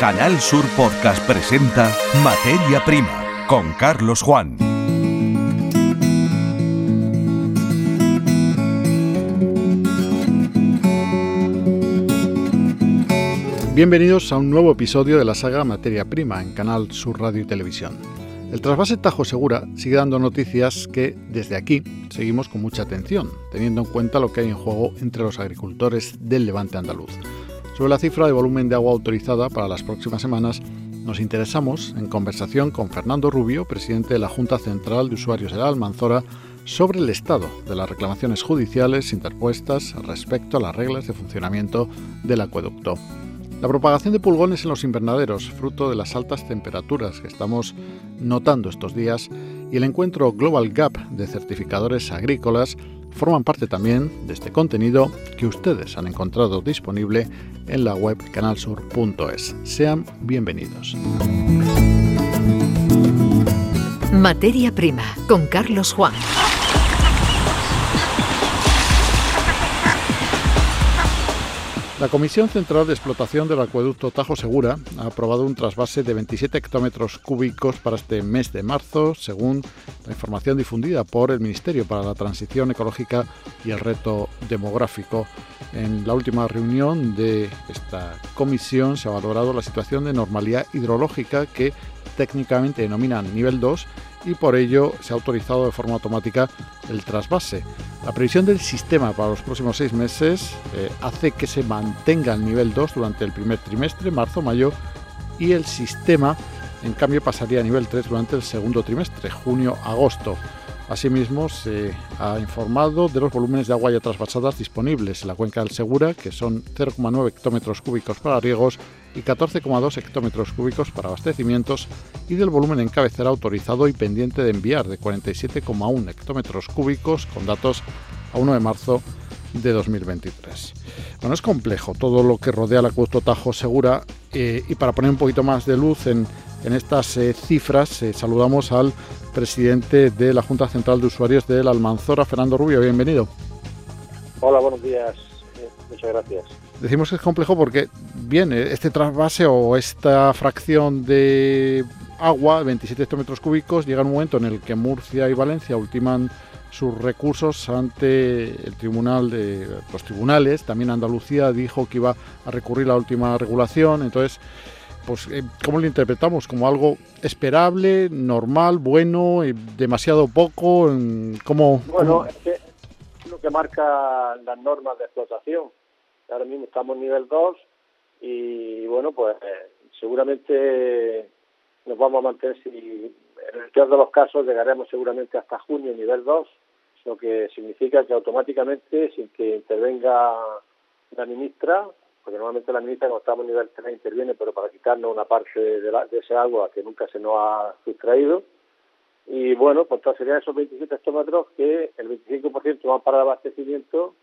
Canal Sur Podcast presenta Materia Prima con Carlos Juan. Bienvenidos a un nuevo episodio de la saga Materia Prima en Canal Sur Radio y Televisión. El trasvase Tajo Segura sigue dando noticias que desde aquí seguimos con mucha atención, teniendo en cuenta lo que hay en juego entre los agricultores del levante andaluz. Sobre la cifra de volumen de agua autorizada para las próximas semanas, nos interesamos en conversación con Fernando Rubio, presidente de la Junta Central de Usuarios de la Almanzora, sobre el estado de las reclamaciones judiciales interpuestas respecto a las reglas de funcionamiento del acueducto. La propagación de pulgones en los invernaderos, fruto de las altas temperaturas que estamos notando estos días, y el encuentro Global Gap de certificadores agrícolas forman parte también de este contenido que ustedes han encontrado disponible en la web canalsur.es. Sean bienvenidos. Materia prima con Carlos Juan. La Comisión Central de Explotación del Acueducto Tajo Segura ha aprobado un trasvase de 27 hectómetros cúbicos para este mes de marzo, según la información difundida por el Ministerio para la Transición Ecológica y el Reto Demográfico. En la última reunión de esta comisión se ha valorado la situación de normalidad hidrológica que técnicamente denominan nivel 2 y por ello se ha autorizado de forma automática el trasvase. La previsión del sistema para los próximos seis meses eh, hace que se mantenga el nivel 2 durante el primer trimestre, marzo-mayo, y el sistema, en cambio, pasaría a nivel 3 durante el segundo trimestre, junio-agosto. Asimismo, se ha informado de los volúmenes de agua ya trasvasadas disponibles en la cuenca del Segura, que son 0,9 hectómetros cúbicos para riegos y 14,2 hectómetros cúbicos para abastecimientos, y del volumen en cabecera autorizado y pendiente de enviar de 47,1 hectómetros cúbicos con datos a 1 de marzo de 2023. Bueno, es complejo todo lo que rodea el acueducto Tajo Segura eh, y para poner un poquito más de luz en, estas eh, cifras, eh, saludamos al presidente de la Junta Central de Usuarios de la Almanzora, Fernando Rubio. Bienvenido. Hola, buenos días. muchas gracias. Decimos que es complejo porque, bien, este trasvase o esta fracción de agua, 27 hectómetros cúbicos, llega un momento en el que Murcia y Valencia ultiman sus recursos ante el tribunal de los tribunales. También Andalucía dijo que iba a recurrir a la última regulación. Entonces, pues, eh, ¿cómo lo interpretamos? ¿Como algo esperable, normal, bueno, demasiado poco? ¿Cómo, bueno, es lo que marca las normas de explotación. Ahora mismo estamos en nivel 2 y, bueno, pues seguramente nos vamos a mantener, si en el peor de los casos llegaremos seguramente hasta junio nivel 2 lo que significa que automáticamente, sin que intervenga la ministra, porque normalmente la ministra cuando estamos en nivel 3 interviene, pero para quitarnos una parte de, de ese agua que nunca se nos ha sustraído, y bueno, pues entonces serían esos 27 hectómetros que el 25% van para el abastecimiento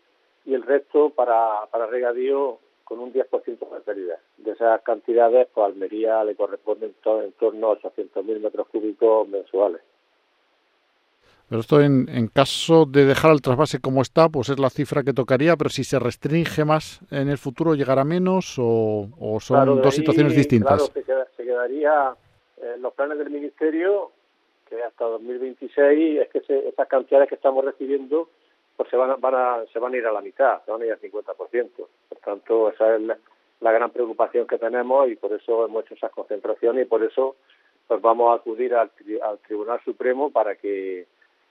y el resto para, para regadío con un 10% de pérdida. De esas cantidades, pues a Almería le corresponden en torno a 800.000 metros cúbicos mensuales. Pero esto en, caso de dejar el trasvase como está, pues es la cifra que tocaría, pero si se restringe más en el futuro, ¿llegará menos o, son dos situaciones distintas? Claro, se, quedaría en los planes del Ministerio, que hasta 2026 es que esas cantidades que estamos recibiendo pues se van, a, van a, se van a ir a la mitad, se van a ir al 50%. Por tanto, esa es la, gran preocupación que tenemos y por eso hemos hecho esas concentraciones y por eso pues vamos a acudir al, al Tribunal Supremo para que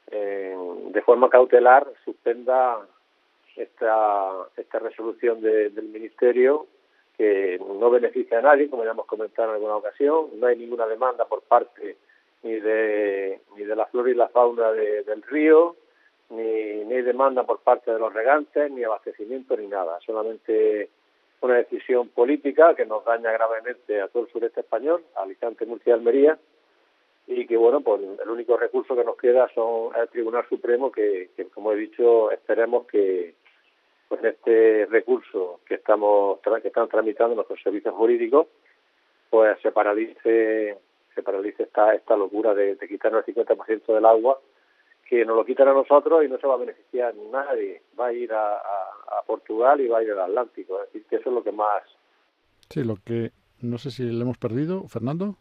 de forma cautelar suspenda esta, esta resolución del Ministerio que no beneficia a nadie, como ya hemos comentado en alguna ocasión. No hay ninguna demanda por parte ni de, ni de la flora y la fauna del río, ni, ni hay demanda por parte de los regantes, ni abastecimiento, ni nada. Solamente una decisión política que nos daña gravemente a todo el sureste español, a Alicante, Murcia y Almería, y que bueno pues el único recurso que nos queda son el Tribunal Supremo que, como he dicho esperemos que pues este recurso que estamos que están tramitando nuestros servicios jurídicos pues se paralice se paralice esta esta locura de, quitarnos el 50% del agua que nos lo quitan a nosotros y no se va a beneficiar nadie va a ir a, a Portugal y va a ir al Atlántico es decir que eso es lo que más sí lo que no sé si le hemos perdido, Fernando.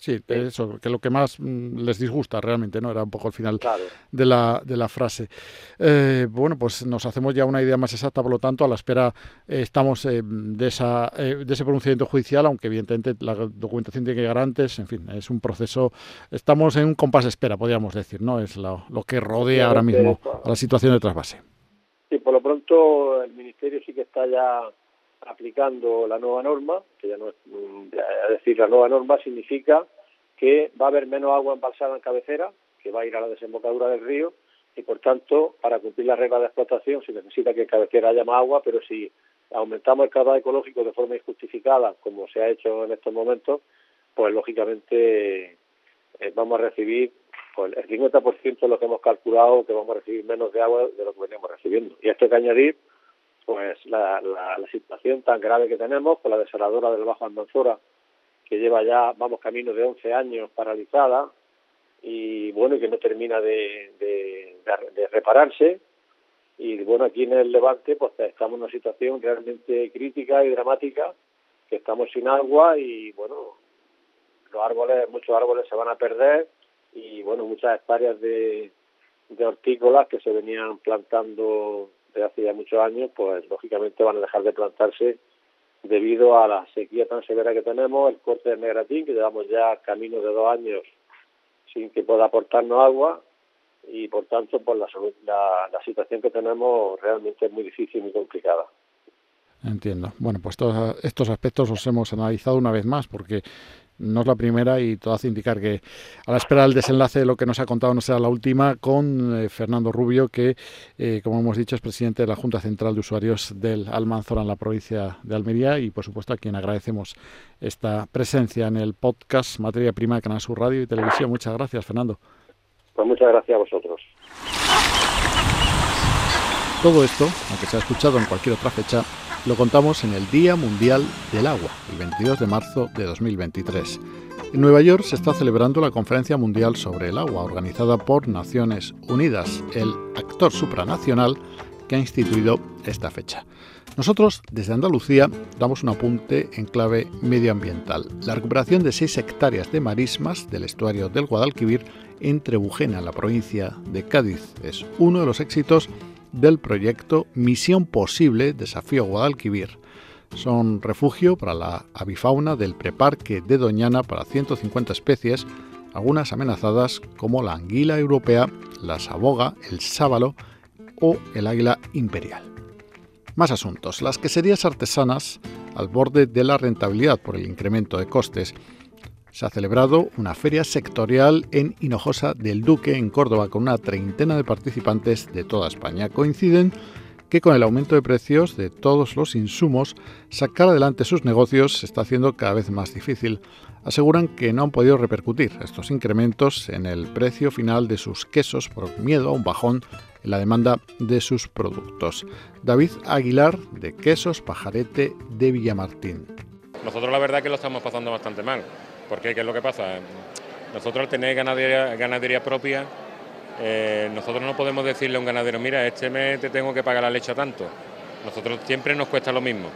Sí. Sí, eso, que lo que más mm, les disgusta realmente, ¿no? Era un poco el final de, la, de la frase. Eh, bueno, pues nos hacemos ya una idea más exacta, por lo tanto, a la espera eh, estamos eh, de, esa, de ese pronunciamiento judicial, aunque evidentemente la documentación tiene que llegar antes, en fin, es un proceso, estamos en un compás de espera, podríamos decir, ¿no? Es lo, lo que rodea ahora mismo a la situación de trasvase. Sí, por lo pronto el Ministerio sí que está ya aplicando la nueva norma, que ya no es, es decir, la nueva norma significa que va a haber menos agua embalsada en cabecera, que va a ir a la desembocadura del río, y por tanto, para cumplir las reglas de explotación se necesita que en cabecera haya más agua, pero si aumentamos el caudal ecológico de forma injustificada, como se ha hecho en estos momentos, pues lógicamente eh, vamos a recibir pues, el 50% de lo que hemos calculado que vamos a recibir menos de agua de lo que veníamos recibiendo. Y esto hay que añadir pues la, la, situación tan grave que tenemos con la desaladora del Bajo Almanzora, que lleva ya, vamos, camino de 11 años paralizada y bueno, que no termina de, de, repararse. Y bueno, aquí en el Levante pues estamos en una situación realmente crítica y dramática, que estamos sin agua y bueno, los árboles, muchos árboles se van a perder y bueno, muchas hectáreas de, de hortícolas que se venían plantando de hace ya muchos años, pues lógicamente van a dejar de plantarse debido a la sequía tan severa que tenemos, el corte del negratín, que llevamos ya camino de dos años sin que pueda aportarnos agua y por tanto pues la, la, la situación que tenemos realmente es muy difícil y muy complicada. Entiendo. Bueno, pues todos estos aspectos los hemos analizado una vez más porque no es la primera y todo hace indicar que a la espera del desenlace de lo que nos ha contado no será la última con eh, Fernando Rubio, que, eh, como hemos dicho, es presidente de la Junta Central de Usuarios del Almanzora en la provincia de Almería y, por supuesto, a quien agradecemos esta presencia en el podcast Materia Prima de Canal Sur Radio y Televisión. Muchas gracias, Fernando. Pues muchas gracias a vosotros. Todo esto, aunque se ha escuchado en cualquier otra fecha, lo contamos en el Día Mundial del Agua, el 22 de marzo de 2023. En Nueva York se está celebrando la Conferencia Mundial sobre el Agua, organizada por Naciones Unidas, el actor supranacional que ha instituido esta fecha. Nosotros, desde Andalucía, damos un apunte en clave medioambiental. La recuperación de 6 hectáreas de marismas del estuario del Guadalquivir en Trebujena, la provincia de Cádiz, es uno de los éxitos del proyecto Misión Posible Desafío Guadalquivir. Son refugio para la avifauna del preparque de Doñana para 150 especies, algunas amenazadas como la anguila europea, la saboga, el sábalo o el águila imperial. Más asuntos. Las queserías artesanas, al borde de la rentabilidad por el incremento de costes, se ha celebrado una feria sectorial en Hinojosa del Duque, en Córdoba, con una treintena de participantes de toda España. Coinciden que con el aumento de precios de todos los insumos, sacar adelante sus negocios se está haciendo cada vez más difícil. Aseguran que no han podido repercutir estos incrementos en el precio final de sus quesos por miedo a un bajón en la demanda de sus productos. David Aguilar, de Quesos Pajarete de Villamartín. Nosotros la verdad que lo estamos pasando bastante mal porque ¿qué es lo que pasa? Nosotros al tener ganadería, propia, eh, nosotros no podemos decirle a un ganadero, mira, este mes te tengo que pagar la leche tanto. Nosotros siempre nos cuesta lo mismo.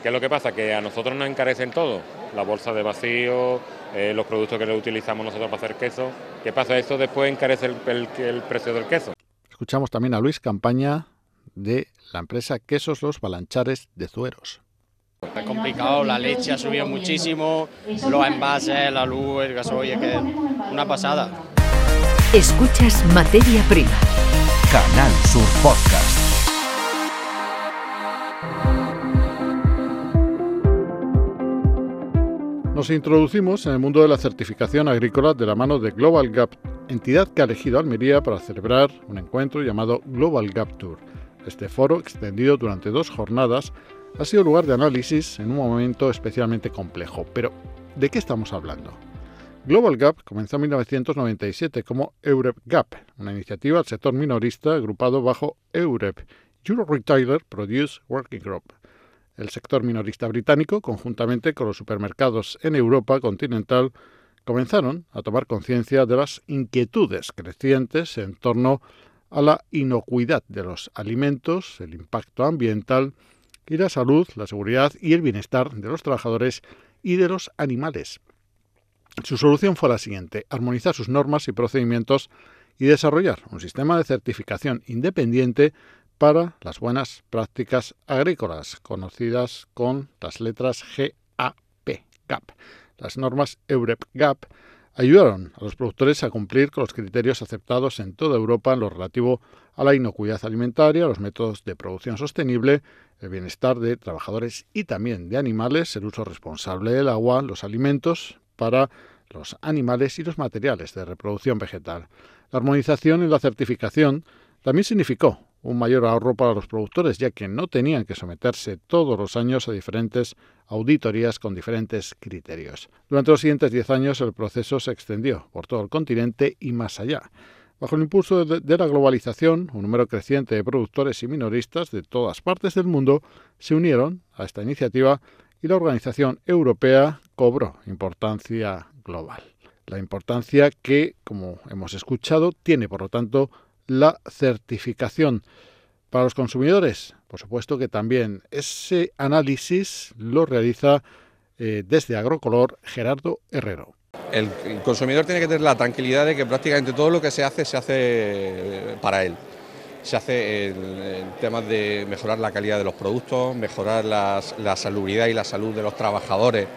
¿Qué es lo que pasa? Que a nosotros nos encarecen todo. La bolsa de vacío, eh, los productos que utilizamos nosotros para hacer queso. ¿Qué pasa? Esto después encarece el, el precio del queso. Escuchamos también a Luis Campaña de la empresa Quesos Los Balanchares de Zueros. Está complicado, la leche ha subido muchísimo, los envases, la luz, el gasoil, que una pasada. Escuchas Materia Prima. Canal Sur Podcast. Nos introducimos en el mundo de la certificación agrícola de la mano de Global Gap, entidad que ha elegido Almería para celebrar un encuentro llamado Global Gap Tour. Este foro, extendido durante dos jornadas, ha sido lugar de análisis en un momento especialmente complejo. Pero, ¿de qué estamos hablando? Global Gap comenzó en 1997 como EUREP Gap, una iniciativa del sector minorista agrupado bajo EUREP, Euro Retailer Produce Working Group. El sector minorista británico, conjuntamente con los supermercados en Europa continental, comenzaron a tomar conciencia de las inquietudes crecientes en torno a la inocuidad de los alimentos, el impacto ambiental y la salud, la seguridad y el bienestar de los trabajadores y de los animales. Su solución fue la siguiente, armonizar sus normas y procedimientos y desarrollar un sistema de certificación independiente para las buenas prácticas agrícolas, conocidas con las letras GAP. GAP. Las normas EUREP GAP ayudaron a los productores a cumplir con los criterios aceptados en toda Europa en lo relativo a la inocuidad alimentaria, los métodos de producción sostenible, el bienestar de trabajadores y también de animales, el uso responsable del agua, los alimentos para los animales y los materiales de reproducción vegetal. La armonización y la certificación también significó un mayor ahorro para los productores, ya que no tenían que someterse todos los años a diferentes auditorías con diferentes criterios. Durante los siguientes diez años el proceso se extendió por todo el continente y más allá. Bajo el impulso de la globalización, un número creciente de productores y minoristas de todas partes del mundo se unieron a esta iniciativa y la organización europea cobró importancia global. La importancia que, como hemos escuchado, tiene, por lo tanto, la certificación. Para los consumidores, por supuesto que también ese análisis lo realiza eh, desde Agrocolor Gerardo Herrero. El, consumidor tiene que tener la tranquilidad de que prácticamente todo lo que se hace se hace eh, para él. Se hace en, temas de mejorar la calidad de los productos, mejorar la salubridad y la salud de los trabajadores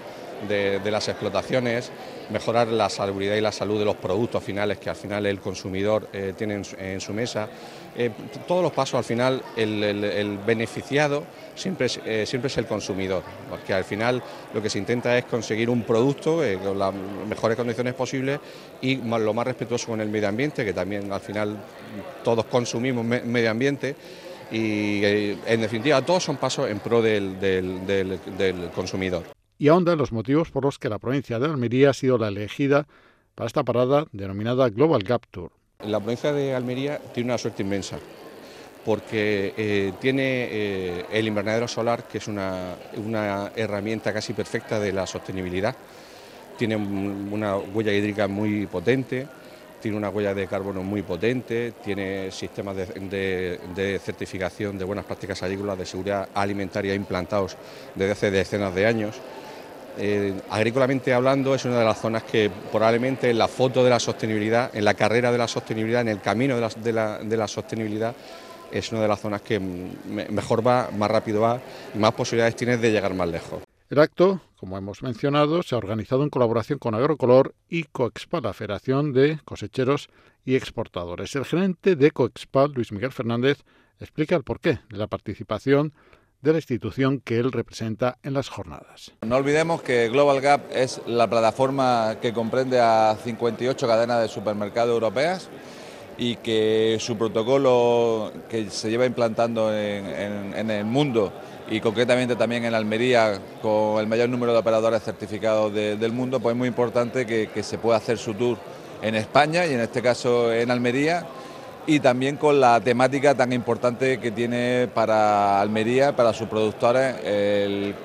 de, las explotaciones, mejorar la salubridad y la salud de los productos finales que al final el consumidor eh, tiene en su, mesa. Eh, todos los pasos al final el, beneficiado siempre es, eh, siempre es el consumidor, porque al final lo que se intenta es conseguir un producto con las mejores condiciones posibles y lo más respetuoso con el medio ambiente, que también al final todos consumimos medio ambiente y en definitiva todos son pasos en pro del consumidor y ahonda los motivos por los que la provincia de Almería ha sido la elegida para esta parada denominada Global Gap Tour. La provincia de Almería tiene una suerte inmensa porque eh, tiene eh, el invernadero solar, que es una, herramienta casi perfecta de la sostenibilidad. Tiene una huella hídrica muy potente, tiene una huella de carbono muy potente, tiene sistemas de, certificación de buenas prácticas agrícolas, de seguridad alimentaria implantados desde hace decenas de años. Eh, agrícolamente hablando, es una de las zonas que probablemente en la foto de la sostenibilidad, en la carrera de la sostenibilidad, en el camino de la, sostenibilidad, es una de las zonas que mejor va, más rápido va y más posibilidades tiene de llegar más lejos. El acto, como hemos mencionado, se ha organizado en colaboración con Agrocolor y Coexpa, la Federación de Cosecheros y Exportadores. El gerente de Coexpa, Luis Miguel Fernández, explica el porqué de la participación de la institución que él representa en las jornadas. No olvidemos que Global Gap es la plataforma que comprende a 58 cadenas de supermercados europeas y que su protocolo que se lleva implantando en, el mundo y concretamente también en Almería con el mayor número de operadores certificados del mundo, pues es muy importante que se pueda hacer su tour en España y en este caso en Almería y también con la temática tan importante que tiene para Almería, para sus productores, el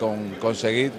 conseguir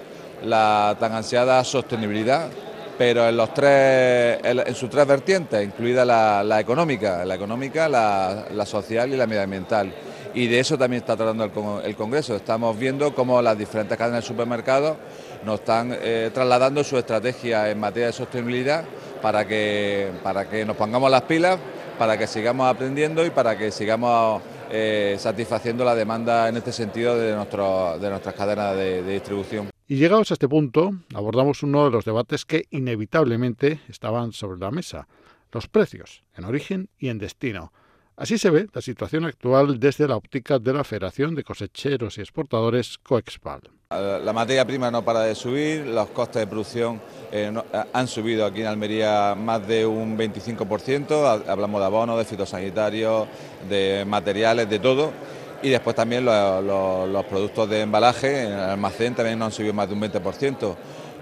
la tan ansiada sostenibilidad, pero en, los tres, en, sus tres vertientes, incluida la, económica, la económica, la, social y la medioambiental. Y de eso también está tratando el, Congreso. Estamos viendo cómo las diferentes cadenas de supermercados nos están eh, trasladando su estrategia en materia de sostenibilidad para que, para que nos pongamos las pilas para que sigamos aprendiendo y para que sigamos eh, satisfaciendo la demanda en este sentido de, nuestro, de nuestras cadenas de, de distribución. Y llegados a este punto, abordamos uno de los debates que inevitablemente estaban sobre la mesa, los precios en origen y en destino. Así se ve la situación actual desde la óptica de la Federación de Cosecheros y Exportadores Coexpal. La materia prima no para de subir, los costes de producción eh, eh, han subido aquí en Almería más de un 25%, hablamos de abonos, de fitosanitarios, de materiales, de todo. Y después también los, productos de embalaje en el almacén también han subido más de un 20%.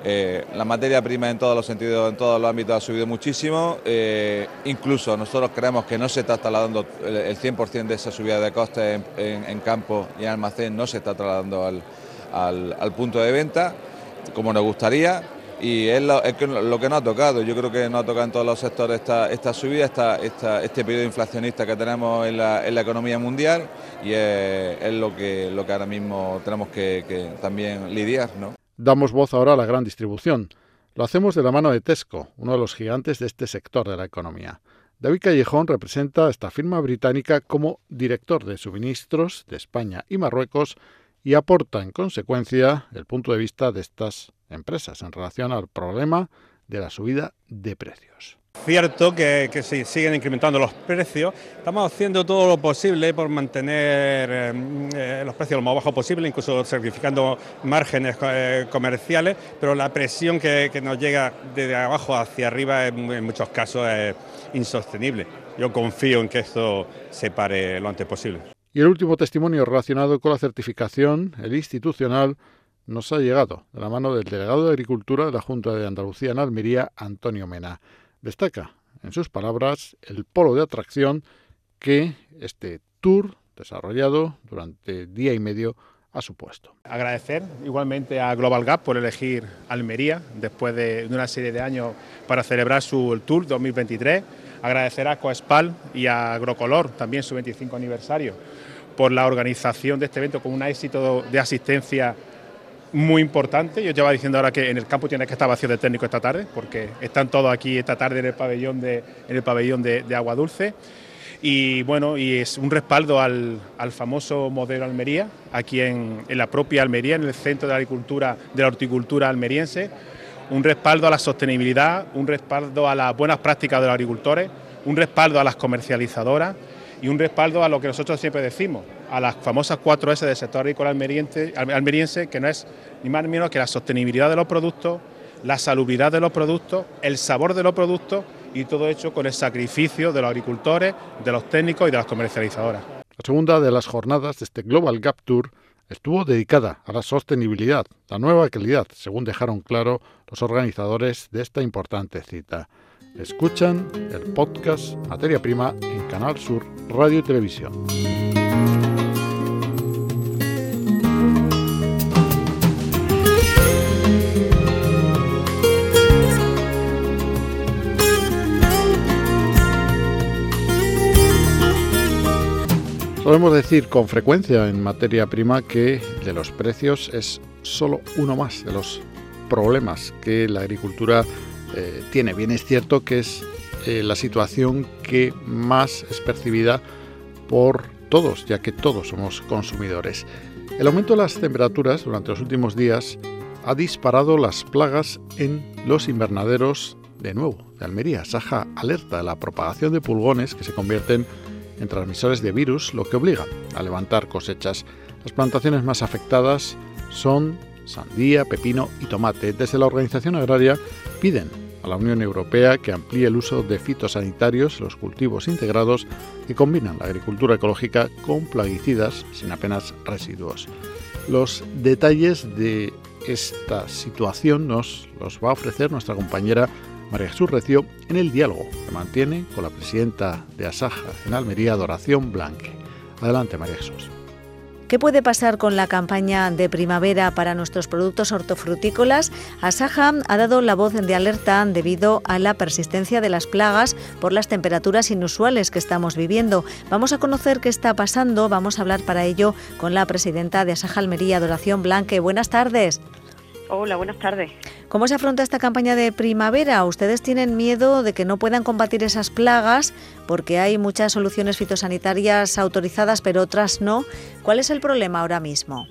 Eh, la materia prima en todos los sentidos, en todos los ámbitos ha subido muchísimo. Eh, incluso nosotros creemos que no se está trasladando el, 100% de esa subida de costes en, campo y en almacén, no se está trasladando al, punto de venta como nos gustaría. y es lo, que, no ha tocado. Yo creo que no ha tocado en todos los sectores esta, esta subida, esta, este periodo inflacionista que tenemos en la, economía mundial y es, lo, que, lo que ahora mismo tenemos que, también lidiar. ¿no? Damos voz ahora a la gran distribución. Lo hacemos de la mano de Tesco, uno de los gigantes de este sector de la economía. David Callejón representa a esta firma británica como director de suministros de España y Marruecos y aporta en consecuencia el punto de vista de estas empresas en relación al problema de la subida de precios. Cierto que, se siguen incrementando los precios. Estamos haciendo todo lo posible por mantener eh, eh, los precios lo más bajos posible, incluso sacrificando márgenes eh, comerciales, pero la presión que, nos llega desde abajo hacia arriba en, muchos casos es insostenible. Yo confío en que esto se pare lo antes posible. Y el último testimonio relacionado con la certificación, el institucional, nos ha llegado de la mano del delegado de Agricultura de la Junta de Andalucía en Almería, Antonio Mena. Destaca, en sus palabras, el polo de atracción que este tour desarrollado durante día y medio ha supuesto. Agradecer igualmente a Global Gap por elegir Almería después de, una serie de años para celebrar su Tour 2023. Agradecer a Coespal y a Agrocolor también su 25 aniversario por la organización de este evento con un éxito de asistencia muy importante. Yo llevaba diciendo ahora que en el campo tiene que estar vacío de técnico esta tarde, porque están todos aquí esta tarde en el pabellón de, en el pabellón de, Agua Dulce. Y bueno, y es un respaldo al, famoso modelo Almería, aquí en, en, la propia Almería, en el centro de la agricultura, de la horticultura almeriense, un respaldo a la sostenibilidad, un respaldo a las buenas prácticas de los agricultores, un respaldo a las comercializadoras y un respaldo a lo que nosotros siempre decimos, a las famosas 4S del sector agrícola almeriense, que no es ni más ni menos que la sostenibilidad de los productos, la salubridad de los productos, el sabor de los productos y todo hecho con el sacrificio de los agricultores, de los técnicos y de las comercializadoras. La segunda de las jornadas de este Global Gap Tour estuvo dedicada a la sostenibilidad, la nueva calidad, según dejaron claro los organizadores de esta importante cita. Escuchan el podcast Materia Prima en Canal Sur Radio y Televisión. Podemos decir con frecuencia en materia prima que de los precios es solo uno más de los problemas que la agricultura eh, tiene. Bien es cierto que es eh, la situación que más es percibida por todos, ya que todos somos consumidores. El aumento de las temperaturas durante los últimos días ha disparado las plagas en los invernaderos de nuevo de Almería. Saja alerta de la propagación de pulgones que se convierten en transmisores de virus, lo que obliga a levantar cosechas. Las plantaciones más afectadas son sandía, pepino y tomate. Desde la organización agraria piden a la Unión Europea que amplíe el uso de fitosanitarios, los cultivos integrados que combinan la agricultura ecológica con plaguicidas sin apenas residuos. Los detalles de esta situación nos los va a ofrecer nuestra compañera María Jesús Recio en el diálogo que mantiene con la presidenta de Asaja en Almería, Doración Blanque. Adelante, María Jesús. ¿Qué puede pasar con la campaña de primavera para nuestros productos hortofrutícolas? Asaja ha dado la voz de alerta debido a la persistencia de las plagas por las temperaturas inusuales que estamos viviendo. Vamos a conocer qué está pasando, vamos a hablar para ello con la presidenta de Asaja Almería, Doración Blanque. Buenas tardes. Hola, buenas tardes. ¿Cómo se afronta esta campaña de primavera? ¿Ustedes tienen miedo de que no puedan combatir esas plagas porque hay muchas soluciones fitosanitarias autorizadas pero otras no? ¿Cuál es el problema ahora mismo?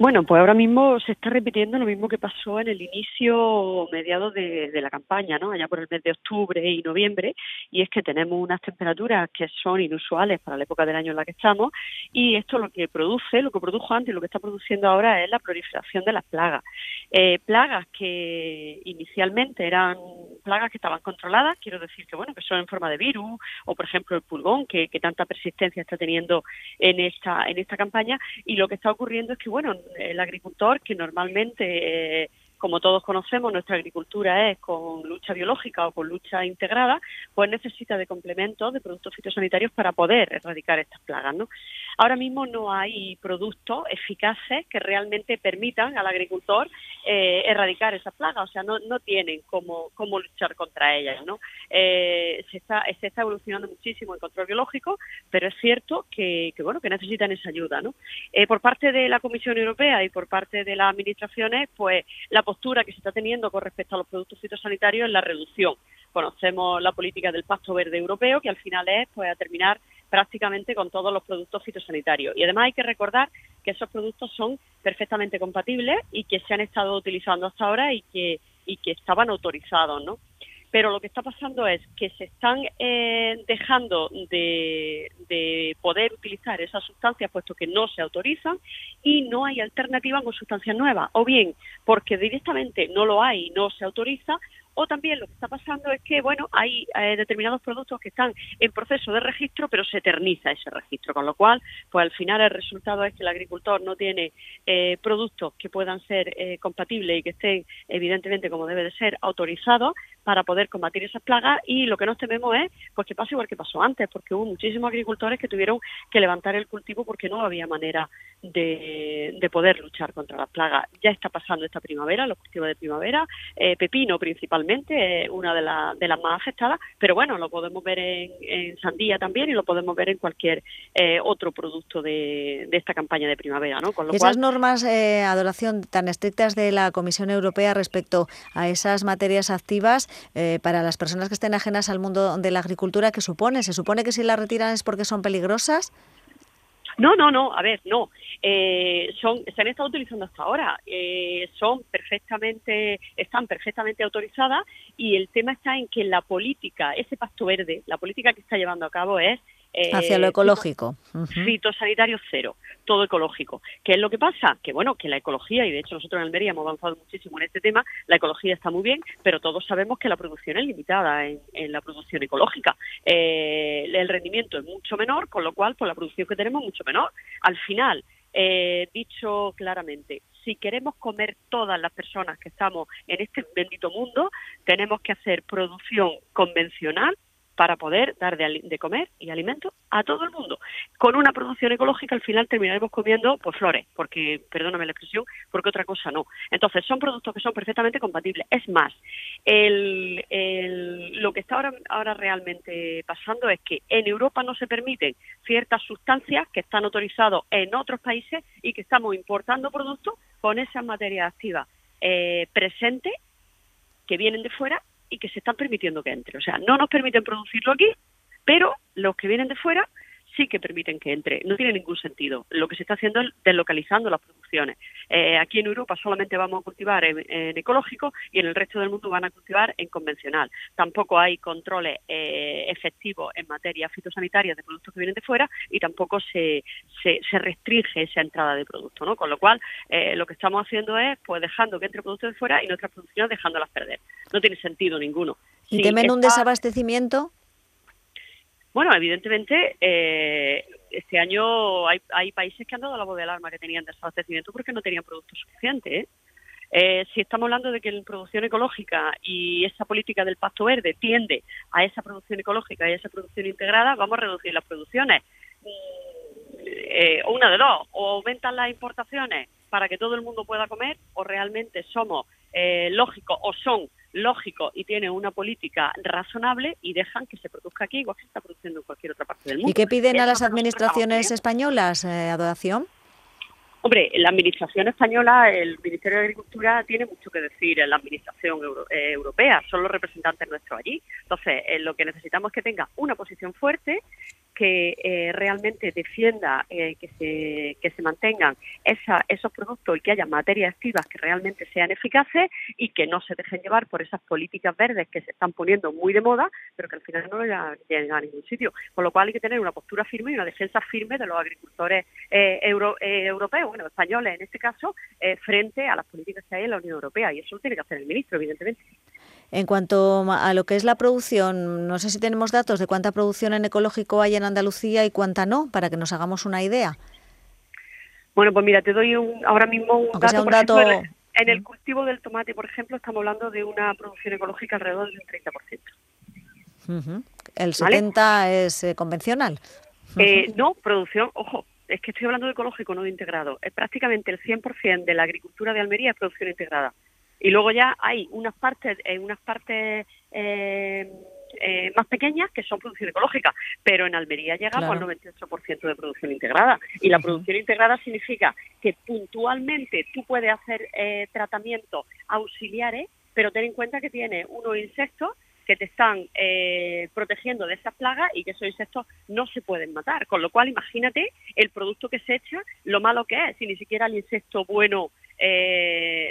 Bueno, pues ahora mismo se está repitiendo lo mismo que pasó en el inicio mediados de, la campaña, ¿no? Allá por el mes de octubre y noviembre, y es que tenemos unas temperaturas que son inusuales para la época del año en la que estamos, y esto lo que produce, lo que produjo antes y lo que está produciendo ahora es la proliferación de las plagas. Eh, plagas que inicialmente eran plagas que estaban controladas, quiero decir que bueno, que son en forma de virus, o por ejemplo el pulgón, que, que tanta persistencia está teniendo en esta, en esta campaña, y lo que está ocurriendo es que bueno, el agricultor, que normalmente, eh, como todos conocemos, nuestra agricultura es con lucha biológica o con lucha integrada, pues necesita de complementos, de productos fitosanitarios para poder erradicar estas plagas. ¿no? Ahora mismo no hay productos eficaces que realmente permitan al agricultor eh, erradicar esas plagas, o sea, no, no tienen cómo, cómo luchar contra ellas, ¿no? Eh, se, está, se está evolucionando muchísimo el control biológico, pero es cierto que, que bueno, que necesitan esa ayuda, ¿no? Eh, por parte de la Comisión Europea y por parte de las administraciones, pues la postura que se está teniendo con respecto a los productos fitosanitarios es la reducción. Conocemos la política del Pacto Verde Europeo, que al final es pues a terminar prácticamente con todos los productos fitosanitarios. Y además hay que recordar que esos productos son perfectamente compatibles y que se han estado utilizando hasta ahora y que, y que estaban autorizados, ¿no? Pero lo que está pasando es que se están eh, dejando de, de, poder utilizar esas sustancias puesto que no se autorizan y no hay alternativa con sustancias nuevas. O bien porque directamente no lo hay y no se autoriza o también lo que está pasando es que, bueno, hay eh, determinados productos que están en proceso de registro, pero se eterniza ese registro, con lo cual, pues al final el resultado es que el agricultor no tiene eh, productos que puedan ser eh, compatibles y que estén, evidentemente, como debe de ser, autorizados para poder combatir esas plagas y lo que nos tememos es pues que pase igual que pasó antes, porque hubo muchísimos agricultores que tuvieron que levantar el cultivo porque no había manera de, de poder luchar contra las plagas. Ya está pasando esta primavera, los cultivos de primavera, pepino principalmente una de, de, las más afectadas, pero bueno, lo podemos ver en, sandía también y lo podemos ver en cualquier eh, otro producto de, esta campaña de primavera. ¿no? Con Esas normas, eh, adoración, tan estrictas de la Comisión Europea respecto a esas materias activas eh, para las personas que estén ajenas al mundo de la agricultura, ¿qué supone? ¿Se supone que si las retiran es porque son peligrosas? No, no, no, a ver, no. Eh, son, se han estado utilizando hasta ahora, eh, son perfectamente, están perfectamente autorizadas y el tema está en que la política, ese pacto verde, la política que está llevando a cabo es eh, Hacia lo ecológico. Fitosanitario cero, todo ecológico. ¿Qué es lo que pasa? Que bueno, que la ecología, y de hecho nosotros en Almería hemos avanzado muchísimo en este tema, la ecología está muy bien, pero todos sabemos que la producción es limitada en, la producción ecológica. Eh, el rendimiento es mucho menor, con lo cual, pues la producción que tenemos es mucho menor. Al final, eh, dicho claramente, si queremos comer todas las personas que estamos en este bendito mundo, tenemos que hacer producción convencional para poder dar de, comer y alimento a todo el mundo. Con una producción ecológica al final terminaremos comiendo pues flores, porque, perdóname la expresión, porque otra cosa no. Entonces son productos que son perfectamente compatibles. Es más, el, lo que está ahora, ahora realmente pasando es que en Europa no se permiten ciertas sustancias que están autorizadas en otros países y que estamos importando productos con esas materias activas eh, presentes que vienen de fuera y que se están permitiendo que entre. O sea, no nos permiten producirlo aquí, pero los que vienen de fuera sí que permiten que entre. No tiene ningún sentido. Lo que se está haciendo es deslocalizando las producciones. Eh, aquí en Europa solamente vamos a cultivar en, ecológico y en el resto del mundo van a cultivar en convencional. Tampoco hay controles eh, efectivos en materia fitosanitaria de productos que vienen de fuera y tampoco se, se, restringe esa entrada de productos. ¿no? Con lo cual, eh, lo que estamos haciendo es pues dejando que entre productos de fuera y nuestras producciones dejándolas perder no tiene sentido ninguno. ¿Y temen un desabastecimiento? Bueno, evidentemente, eh, este año hay, hay, países que han dado la voz de alarma que tenían desabastecimiento porque no tenían productos suficientes. ¿eh? Eh, si estamos hablando de que la producción ecológica y esa política del Pacto Verde tiende a esa producción ecológica y a esa producción integrada, vamos a reducir las producciones. o una de dos, o aumentan las importaciones para que todo el mundo pueda comer, o realmente somos lógicos o son lógico y tiene una política razonable y dejan que se produzca aquí igual que se está produciendo en cualquier otra parte del mundo. ¿Y qué piden a las administraciones españolas, eh, Adoración? Hombre, la administración española, el Ministerio de Agricultura tiene mucho que decir en la administración eh, europea, son los representantes nuestros allí. Entonces, eh, lo que necesitamos es que tenga una posición fuerte, que eh, realmente defienda eh, que, se, que se mantengan esos productos y que haya materias activas que realmente sean eficaces y que no se dejen llevar por esas políticas verdes que se están poniendo muy de moda, pero que al final no llegan a ningún sitio. Con lo cual hay que tener una postura firme y una defensa firme de los agricultores eh, europeos, bueno, españoles en este caso, frente a las políticas que hay en la Unión Europea. Y eso lo tiene que hacer el ministro, evidentemente. En cuanto a lo que es la producción, no sé si tenemos datos de cuánta producción en ecológico hay en Andalucía y cuánta no, para que nos hagamos una idea. Bueno, pues mira, te doy ahora mismo un dato. Un dato... en, el, cultivo del tomate, por ejemplo, estamos hablando de una producción ecológica alrededor del 30%. El 70% es eh, convencional. Eh, no, producción, ojo, es que estoy hablando de ecológico, no de integrado. Es prácticamente el 100% de la agricultura de Almería es producción integrada. Y luego ya hay unas partes, eh, unas partes eh, eh, más pequeñas que son producción ecológica, pero en Almería llegamos al 98% de producción integrada. Y la producción integrada significa que puntualmente tú puedes hacer eh, tratamientos auxiliares, pero ten en cuenta que tiene unos insectos que te están eh, protegiendo de esas plagas y que esos insectos no se pueden matar. Con lo cual, imagínate el producto que se echa, lo malo que es, si ni siquiera el insecto bueno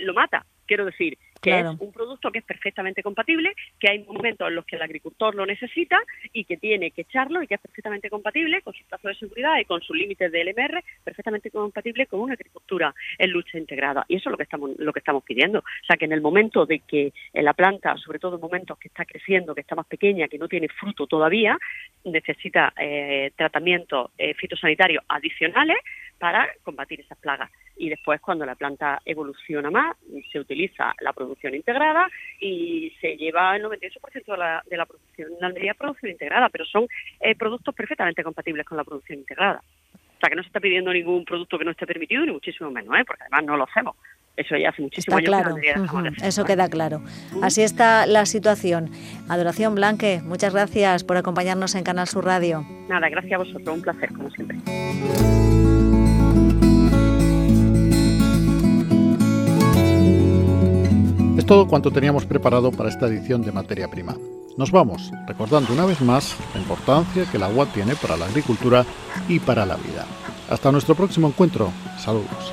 lo mata. Quiero decir, que es un producto que es perfectamente compatible, que hay momentos en los que el agricultor lo necesita y que tiene que echarlo y que es perfectamente compatible con sus plazos de seguridad y con sus límites de LMR, perfectamente compatible con una agricultura en lucha integrada. Y eso es lo que estamos lo que estamos pidiendo. O sea, que en el momento de que la planta, sobre todo en momentos que está creciendo, que está más pequeña, que no tiene fruto todavía, necesita eh, tratamientos eh, fitosanitarios adicionales para combatir esas plagas. Y después, cuando la planta evoluciona más, se utiliza la producción integrada y se lleva el 98% de la, de la producción en Almería producción integrada, pero son eh, productos perfectamente compatibles con la producción integrada. O sea, que no se está pidiendo ningún producto que no esté permitido, ni muchísimo menos, ¿eh? porque además no lo hacemos. Eso ya hace muchísimo está claro. Eso queda claro. Así está la situación. Adoración Blanque, muchas gracias por acompañarnos en Canal Sur Radio. Nada, gracias a vosotros. Un placer, como siempre. Todo cuanto teníamos preparado para esta edición de Materia Prima. Nos vamos, recordando una vez más la importancia que el agua tiene para la agricultura y para la vida. Hasta nuestro próximo encuentro. Saludos.